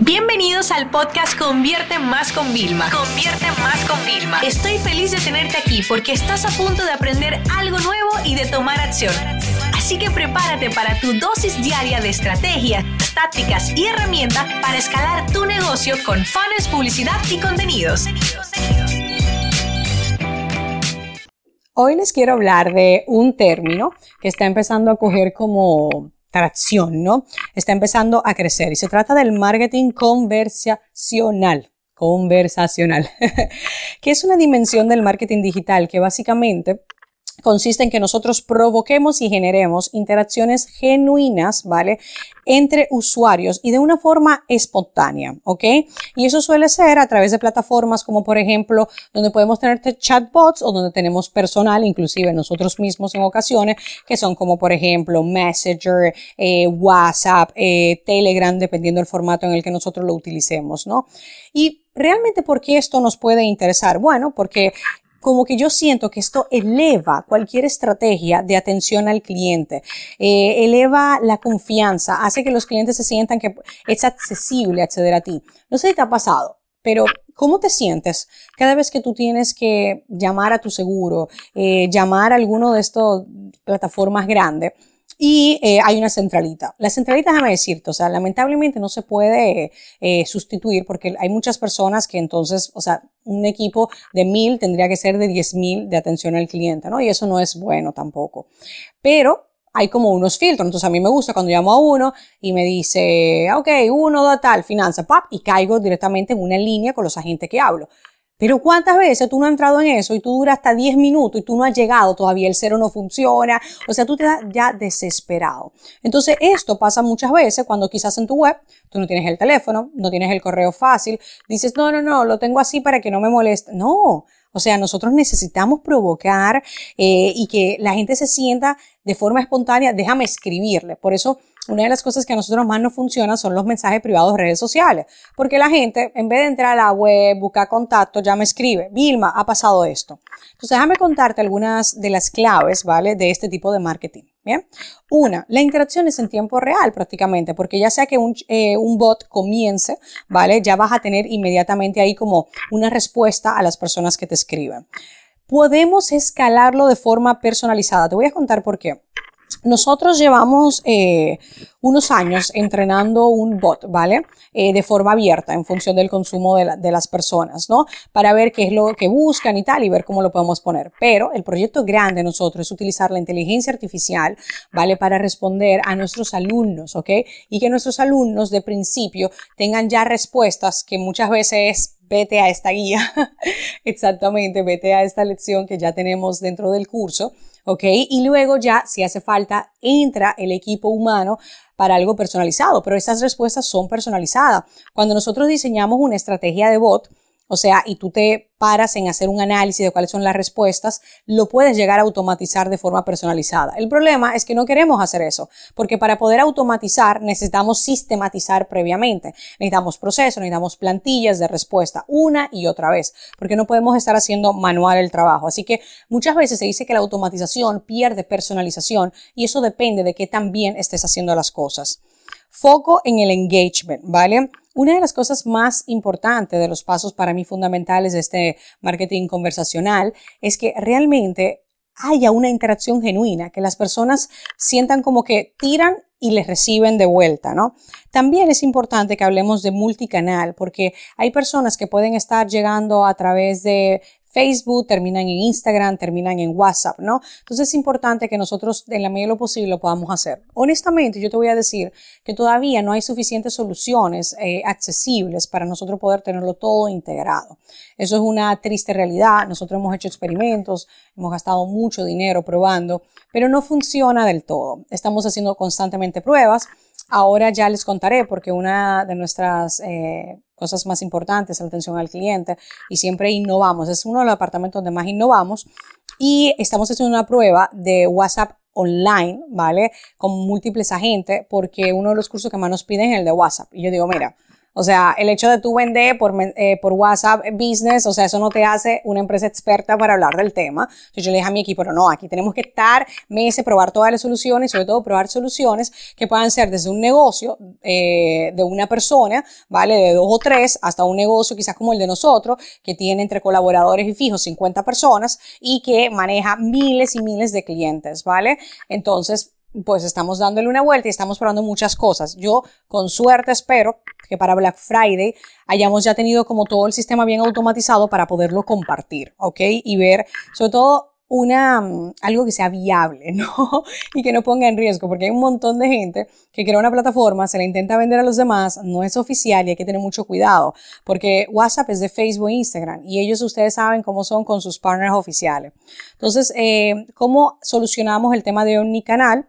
Bienvenidos al podcast Convierte Más con Vilma. Convierte Más con Vilma. Estoy feliz de tenerte aquí porque estás a punto de aprender algo nuevo y de tomar acción. Así que prepárate para tu dosis diaria de estrategias, tácticas y herramientas para escalar tu negocio con fans, publicidad y contenidos. Hoy les quiero hablar de un término que está empezando a coger como tracción, ¿no? Está empezando a crecer y se trata del marketing conversacional conversacional, que es una dimensión del marketing digital que básicamente consiste en que nosotros provoquemos y generemos interacciones genuinas, ¿vale? Entre usuarios y de una forma espontánea, ¿ok? Y eso suele ser a través de plataformas como por ejemplo donde podemos tener chatbots o donde tenemos personal, inclusive nosotros mismos en ocasiones, que son como por ejemplo Messenger, eh, WhatsApp, eh, Telegram, dependiendo del formato en el que nosotros lo utilicemos, ¿no? Y realmente, ¿por qué esto nos puede interesar? Bueno, porque como que yo siento que esto eleva cualquier estrategia de atención al cliente, eh, eleva la confianza, hace que los clientes se sientan que es accesible acceder a ti. No sé si te ha pasado, pero ¿cómo te sientes cada vez que tú tienes que llamar a tu seguro, eh, llamar a alguno de estas plataformas grandes? Y eh, hay una centralita. La centralita, déjame decirte, o sea, lamentablemente no se puede eh, sustituir porque hay muchas personas que entonces, o sea, un equipo de mil tendría que ser de diez mil de atención al cliente, ¿no? Y eso no es bueno tampoco. Pero hay como unos filtros. Entonces a mí me gusta cuando llamo a uno y me dice, ok, uno da tal, finanza, pap, y caigo directamente en una línea con los agentes que hablo. Pero ¿cuántas veces tú no has entrado en eso y tú duras hasta 10 minutos y tú no has llegado todavía, el cero no funciona? O sea, tú te das ya desesperado. Entonces, esto pasa muchas veces cuando quizás en tu web tú no tienes el teléfono, no tienes el correo fácil, dices, no, no, no, lo tengo así para que no me moleste. No, o sea, nosotros necesitamos provocar eh, y que la gente se sienta de forma espontánea, déjame escribirle. Por eso una de las cosas que a nosotros más nos funciona son los mensajes privados de redes sociales, porque la gente, en vez de entrar a la web, buscar contacto, ya me escribe, Vilma, ha pasado esto. Entonces, déjame contarte algunas de las claves, ¿vale? De este tipo de marketing. Bien. Una, la interacción es en tiempo real prácticamente, porque ya sea que un, eh, un, bot comience, ¿vale? Ya vas a tener inmediatamente ahí como una respuesta a las personas que te escriben. Podemos escalarlo de forma personalizada. Te voy a contar por qué. Nosotros llevamos eh, unos años entrenando un bot, ¿vale? Eh, de forma abierta en función del consumo de, de, las personas, ¿no? Para ver qué es lo que buscan y tal y ver cómo lo podemos poner. Pero el proyecto grande de nosotros es utilizar la inteligencia artificial, ¿vale? Para responder a nuestros alumnos, ¿ok? Y que nuestros alumnos de principio tengan ya respuestas que muchas veces vete a esta guía, exactamente, vete a esta lección que ya tenemos dentro del curso ¿ok? Y luego ya, si hace falta, entra el equipo humano para algo personalizado, pero estas respuestas son personalizadas. Cuando nosotros diseñamos una estrategia de bot, o sea, y tú te paras en hacer un análisis de cuáles son las respuestas, lo puedes llegar a automatizar de forma personalizada. El problema es que no queremos hacer eso, porque para poder automatizar necesitamos sistematizar previamente. Necesitamos procesos, necesitamos plantillas de respuesta una y otra vez, porque no podemos estar haciendo manual el trabajo. Así que muchas veces se dice que la automatización pierde personalización y eso depende de qué tan bien estés haciendo las cosas. Foco en el engagement, ¿vale? Una de las cosas más importantes de los pasos para mí fundamentales de este marketing conversacional es que realmente haya una interacción genuina, que las personas sientan como que tiran y les reciben de vuelta, ¿no? También es importante que hablemos de multicanal, porque hay personas que pueden estar llegando a través de Facebook, terminan en Instagram, terminan en WhatsApp, ¿no? Entonces es importante que nosotros en la medida de lo posible lo podamos hacer. Honestamente, yo te voy a decir que todavía no hay suficientes soluciones eh, accesibles para nosotros poder tenerlo todo integrado. Eso es una triste realidad. Nosotros hemos hecho experimentos, hemos gastado mucho dinero probando, pero no funciona del todo. Estamos haciendo constantemente pruebas. Ahora ya les contaré porque una de nuestras eh, cosas más importantes, la atención al cliente, y siempre innovamos. Es uno de los departamentos donde más innovamos y estamos haciendo una prueba de WhatsApp online, ¿vale? Con múltiples agentes, porque uno de los cursos que más nos piden es el de WhatsApp. Y yo digo, mira, O sea, el hecho de tú vender por, eh, por WhatsApp Business, o sea, eso no te hace una empresa experta para hablar del tema. Entonces yo le dije a mi equipo, no, no, aquí tenemos que estar meses, probar todas las soluciones sobre todo probar soluciones que puedan ser desde un negocio eh, de una persona, ¿vale? De dos o tres, hasta un negocio quizás como el de nosotros, que tiene entre colaboradores y fijos 50 personas y que maneja miles y miles de clientes, ¿vale? Entonces, pues estamos dándole una vuelta y estamos probando muchas cosas. Yo con suerte espero que para Black Friday hayamos ya tenido como todo el sistema bien automatizado para poderlo compartir, ¿ok? Y ver sobre todo una, mm, algo que sea viable, ¿no? Y que no ponga en riesgo, porque hay un montón de gente que crea una plataforma, se la intenta vender a los demás, no es oficial y hay que tener mucho cuidado, porque WhatsApp es de Facebook e Instagram y ellos ustedes saben cómo son con sus partners oficiales. Entonces, eh, ¿cómo solucionamos el tema de omnicanal?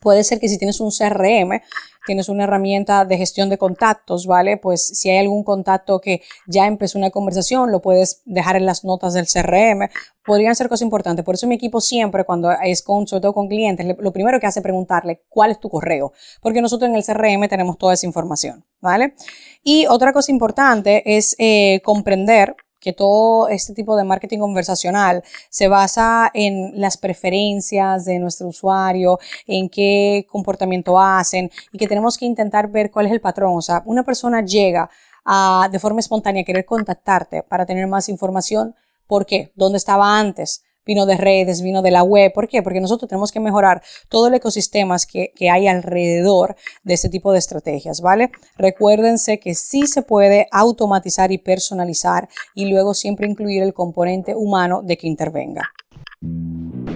Puede ser que si tienes un CRM, tienes una herramienta de gestión de contactos, ¿vale? Pues si hay algún contacto que ya empezó una conversación, lo puedes dejar en las notas del CRM. Podrían ser cosas importantes. Por eso mi equipo siempre, cuando es con, sobre todo con clientes, lo primero que hace es preguntarle cuál es tu correo, porque nosotros en el CRM tenemos toda esa información, ¿vale? Y otra cosa importante es eh, comprender que todo este tipo de marketing conversacional se basa en las preferencias de nuestro usuario, en qué comportamiento hacen y que tenemos que intentar ver cuál es el patrón. O sea, una persona llega a, de forma espontánea a querer contactarte para tener más información. ¿Por qué? ¿Dónde estaba antes? Vino de redes, vino de la web. ¿Por qué? Porque nosotros tenemos que mejorar todo el ecosistema que, que hay alrededor de este tipo de estrategias, ¿vale? Recuérdense que sí se puede automatizar y personalizar y luego siempre incluir el componente humano de que intervenga.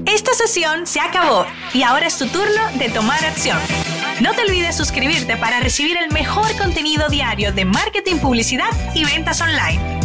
Esta sesión se acabó y ahora es tu turno de tomar acción. No te olvides suscribirte para recibir el mejor contenido diario de marketing, publicidad y ventas online.